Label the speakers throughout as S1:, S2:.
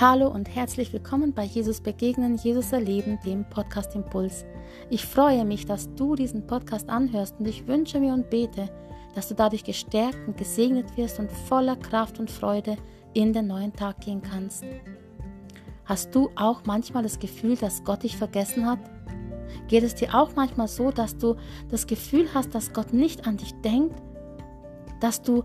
S1: Hallo und herzlich willkommen bei Jesus Begegnen, Jesus Erleben, dem Podcast Impuls. Ich freue mich, dass du diesen Podcast anhörst und ich wünsche mir und bete, dass du dadurch gestärkt und gesegnet wirst und voller Kraft und Freude in den neuen Tag gehen kannst. Hast du auch manchmal das Gefühl, dass Gott dich vergessen hat? Geht es dir auch manchmal so, dass du das Gefühl hast, dass Gott nicht an dich denkt? Dass du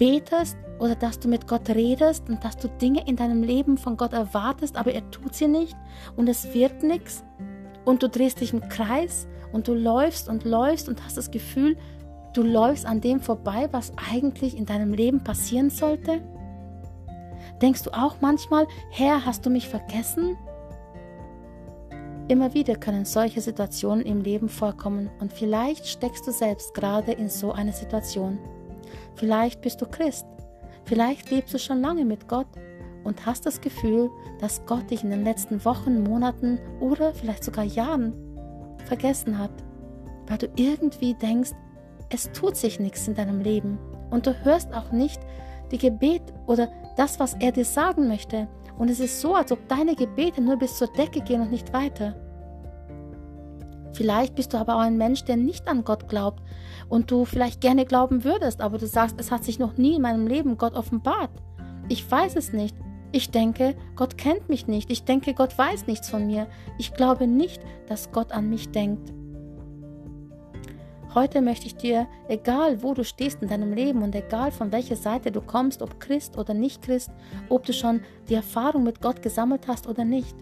S1: betest oder dass du mit Gott redest und dass du Dinge in deinem Leben von Gott erwartest, aber er tut sie nicht und es wird nichts und du drehst dich im Kreis und du läufst und läufst und hast das Gefühl, du läufst an dem vorbei, was eigentlich in deinem Leben passieren sollte? Denkst du auch manchmal, Herr, hast du mich vergessen? Immer wieder können solche Situationen im Leben vorkommen und vielleicht steckst du selbst gerade in so einer Situation. Vielleicht bist du Christ Vielleicht lebst du schon lange mit Gott und hast das Gefühl, dass Gott dich in den letzten Wochen, Monaten oder vielleicht sogar Jahren vergessen hat, weil du irgendwie denkst, es tut sich nichts in deinem Leben und du hörst auch nicht die Gebet oder das, was er dir sagen möchte. Und es ist so, als ob deine Gebete nur bis zur Decke gehen und nicht weiter. Vielleicht bist du aber auch ein Mensch, der nicht an Gott glaubt und du vielleicht gerne glauben würdest, aber du sagst, es hat sich noch nie in meinem Leben Gott offenbart. Ich weiß es nicht. Ich denke, Gott kennt mich nicht. Ich denke, Gott weiß nichts von mir. Ich glaube nicht, dass Gott an mich denkt. Heute möchte ich dir, egal wo du stehst in deinem Leben und egal von welcher Seite du kommst, ob Christ oder nicht Christ, ob du schon die Erfahrung mit Gott gesammelt hast oder nicht,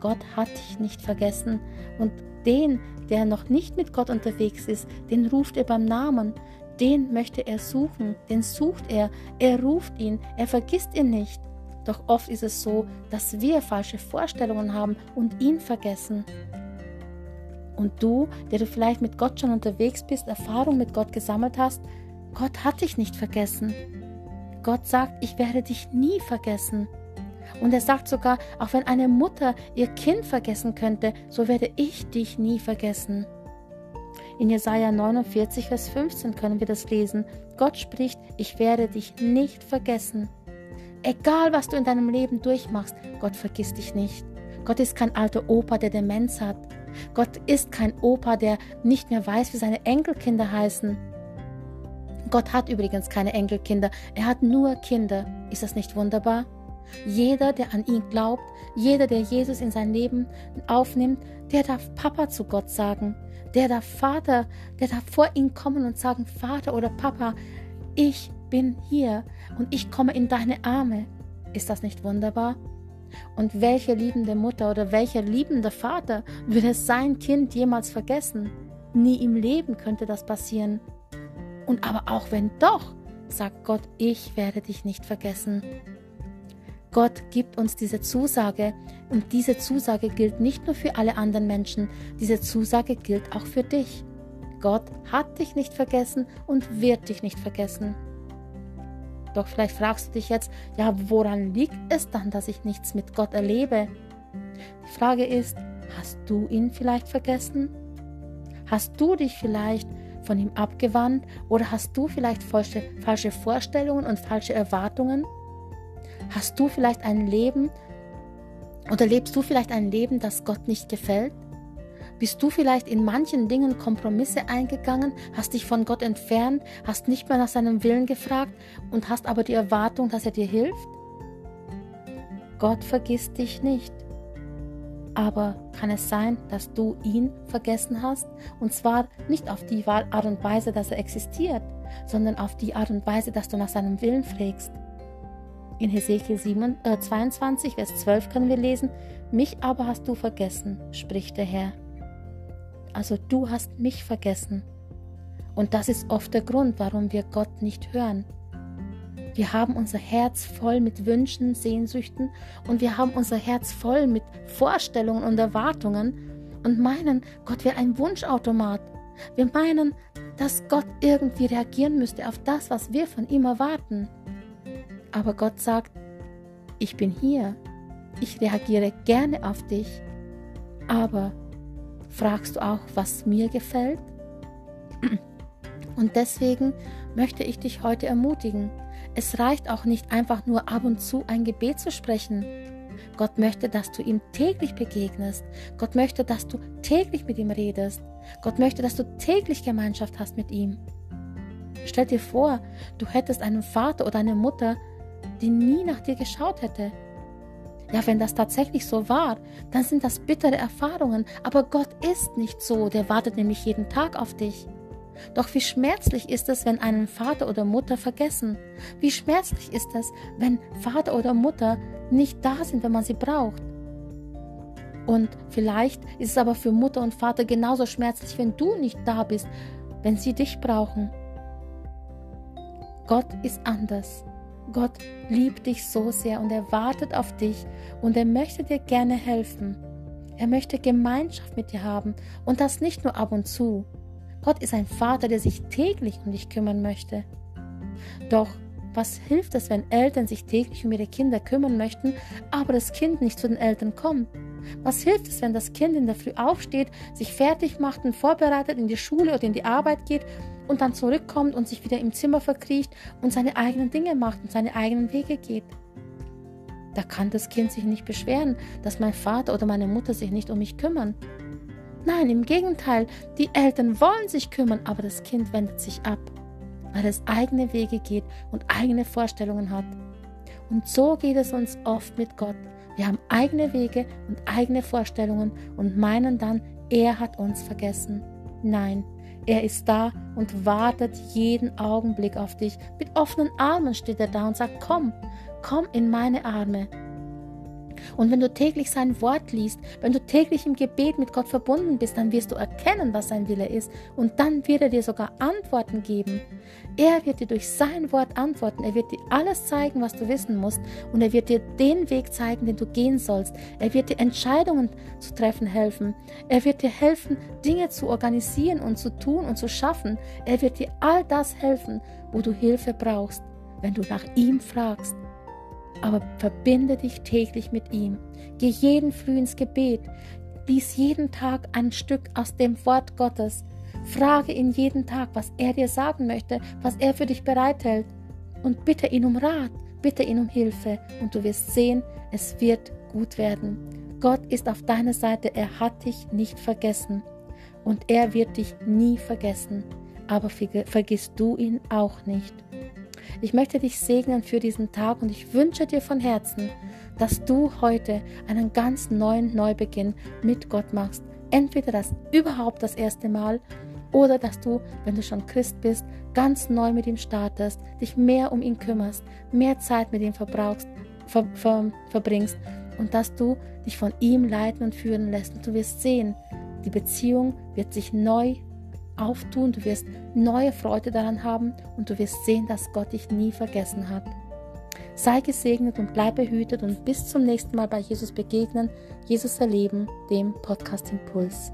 S1: Gott hat dich nicht vergessen und den, der noch nicht mit Gott unterwegs ist, den ruft er beim Namen. Den möchte er suchen, den sucht er, er ruft ihn, er vergisst ihn nicht. Doch oft ist es so, dass wir falsche Vorstellungen haben und ihn vergessen. Und du, der du vielleicht mit Gott schon unterwegs bist, Erfahrung mit Gott gesammelt hast, Gott hat dich nicht vergessen. Gott sagt, ich werde dich nie vergessen. Und er sagt sogar, auch wenn eine Mutter ihr Kind vergessen könnte, so werde ich dich nie vergessen. In Jesaja 49, Vers 15 können wir das lesen. Gott spricht, ich werde dich nicht vergessen. Egal, was du in deinem Leben durchmachst, Gott vergisst dich nicht. Gott ist kein alter Opa, der Demenz hat. Gott ist kein Opa, der nicht mehr weiß, wie seine Enkelkinder heißen. Gott hat übrigens keine Enkelkinder, er hat nur Kinder. Ist das nicht wunderbar? Jeder, der an ihn glaubt, jeder, der Jesus in sein Leben aufnimmt, der darf Papa zu Gott sagen. Der darf Vater, der darf vor ihn kommen und sagen, Vater oder Papa, ich bin hier und ich komme in deine Arme. Ist das nicht wunderbar? Und welche liebende Mutter oder welcher liebende Vater würde sein Kind jemals vergessen? Nie im Leben könnte das passieren. Und aber auch wenn doch, sagt Gott, ich werde dich nicht vergessen. Gott gibt uns diese Zusage und diese Zusage gilt nicht nur für alle anderen Menschen, diese Zusage gilt auch für dich. Gott hat dich nicht vergessen und wird dich nicht vergessen. Doch vielleicht fragst du dich jetzt, ja, woran liegt es dann, dass ich nichts mit Gott erlebe? Die Frage ist, hast du ihn vielleicht vergessen? Hast du dich vielleicht von ihm abgewandt oder hast du vielleicht falsche, falsche Vorstellungen und falsche Erwartungen? Hast du vielleicht ein Leben oder lebst du vielleicht ein Leben, das Gott nicht gefällt? Bist du vielleicht in manchen Dingen Kompromisse eingegangen, hast dich von Gott entfernt, hast nicht mehr nach seinem Willen gefragt und hast aber die Erwartung, dass er dir hilft? Gott vergisst dich nicht. Aber kann es sein, dass du ihn vergessen hast? Und zwar nicht auf die Art und Weise, dass er existiert, sondern auf die Art und Weise, dass du nach seinem Willen pflegst. In Hesekiel 7, äh, 22, Vers 12 können wir lesen, Mich aber hast du vergessen, spricht der Herr. Also du hast mich vergessen. Und das ist oft der Grund, warum wir Gott nicht hören. Wir haben unser Herz voll mit Wünschen, Sehnsüchten und wir haben unser Herz voll mit Vorstellungen und Erwartungen und meinen, Gott wäre ein Wunschautomat. Wir meinen, dass Gott irgendwie reagieren müsste auf das, was wir von ihm erwarten. Aber Gott sagt, ich bin hier, ich reagiere gerne auf dich, aber fragst du auch, was mir gefällt? Und deswegen möchte ich dich heute ermutigen. Es reicht auch nicht einfach nur ab und zu ein Gebet zu sprechen. Gott möchte, dass du ihm täglich begegnest. Gott möchte, dass du täglich mit ihm redest. Gott möchte, dass du täglich Gemeinschaft hast mit ihm. Stell dir vor, du hättest einen Vater oder eine Mutter, die nie nach dir geschaut hätte. Ja, wenn das tatsächlich so war, dann sind das bittere Erfahrungen, aber Gott ist nicht so, der wartet nämlich jeden Tag auf dich. Doch wie schmerzlich ist es, wenn einen Vater oder Mutter vergessen? Wie schmerzlich ist es, wenn Vater oder Mutter nicht da sind, wenn man sie braucht? Und vielleicht ist es aber für Mutter und Vater genauso schmerzlich, wenn du nicht da bist, wenn sie dich brauchen. Gott ist anders. Gott liebt dich so sehr und er wartet auf dich und er möchte dir gerne helfen. Er möchte Gemeinschaft mit dir haben und das nicht nur ab und zu. Gott ist ein Vater, der sich täglich um dich kümmern möchte. Doch was hilft es, wenn Eltern sich täglich um ihre Kinder kümmern möchten, aber das Kind nicht zu den Eltern kommt? Was hilft es, wenn das Kind in der Früh aufsteht, sich fertig macht und vorbereitet in die Schule oder in die Arbeit geht und dann zurückkommt und sich wieder im Zimmer verkriecht und seine eigenen Dinge macht und seine eigenen Wege geht? Da kann das Kind sich nicht beschweren, dass mein Vater oder meine Mutter sich nicht um mich kümmern. Nein, im Gegenteil, die Eltern wollen sich kümmern, aber das Kind wendet sich ab, weil es eigene Wege geht und eigene Vorstellungen hat. Und so geht es uns oft mit Gott. Wir haben eigene Wege und eigene Vorstellungen und meinen dann, er hat uns vergessen. Nein, er ist da und wartet jeden Augenblick auf dich. Mit offenen Armen steht er da und sagt, komm, komm in meine Arme. Und wenn du täglich sein Wort liest, wenn du täglich im Gebet mit Gott verbunden bist, dann wirst du erkennen, was sein Wille ist. Und dann wird er dir sogar Antworten geben. Er wird dir durch sein Wort antworten. Er wird dir alles zeigen, was du wissen musst. Und er wird dir den Weg zeigen, den du gehen sollst. Er wird dir Entscheidungen zu treffen helfen. Er wird dir helfen, Dinge zu organisieren und zu tun und zu schaffen. Er wird dir all das helfen, wo du Hilfe brauchst, wenn du nach ihm fragst aber verbinde dich täglich mit ihm. Geh jeden früh ins Gebet. Lies jeden Tag ein Stück aus dem Wort Gottes. Frage ihn jeden Tag, was er dir sagen möchte, was er für dich bereithält. Und bitte ihn um Rat, bitte ihn um Hilfe. Und du wirst sehen, es wird gut werden. Gott ist auf deiner Seite, er hat dich nicht vergessen. Und er wird dich nie vergessen. Aber vergiss du ihn auch nicht. Ich möchte dich segnen für diesen Tag und ich wünsche dir von Herzen, dass du heute einen ganz neuen Neubeginn mit Gott machst. Entweder das überhaupt das erste Mal oder dass du, wenn du schon Christ bist, ganz neu mit ihm startest, dich mehr um ihn kümmerst, mehr Zeit mit ihm verbrauchst, ver, ver, verbringst und dass du dich von ihm leiten und führen lässt. Und du wirst sehen, die Beziehung wird sich neu auftun, du wirst neue Freude daran haben und du wirst sehen, dass Gott dich nie vergessen hat. Sei gesegnet und bleib behütet und bis zum nächsten Mal bei Jesus begegnen, Jesus erleben, dem Podcast Impuls.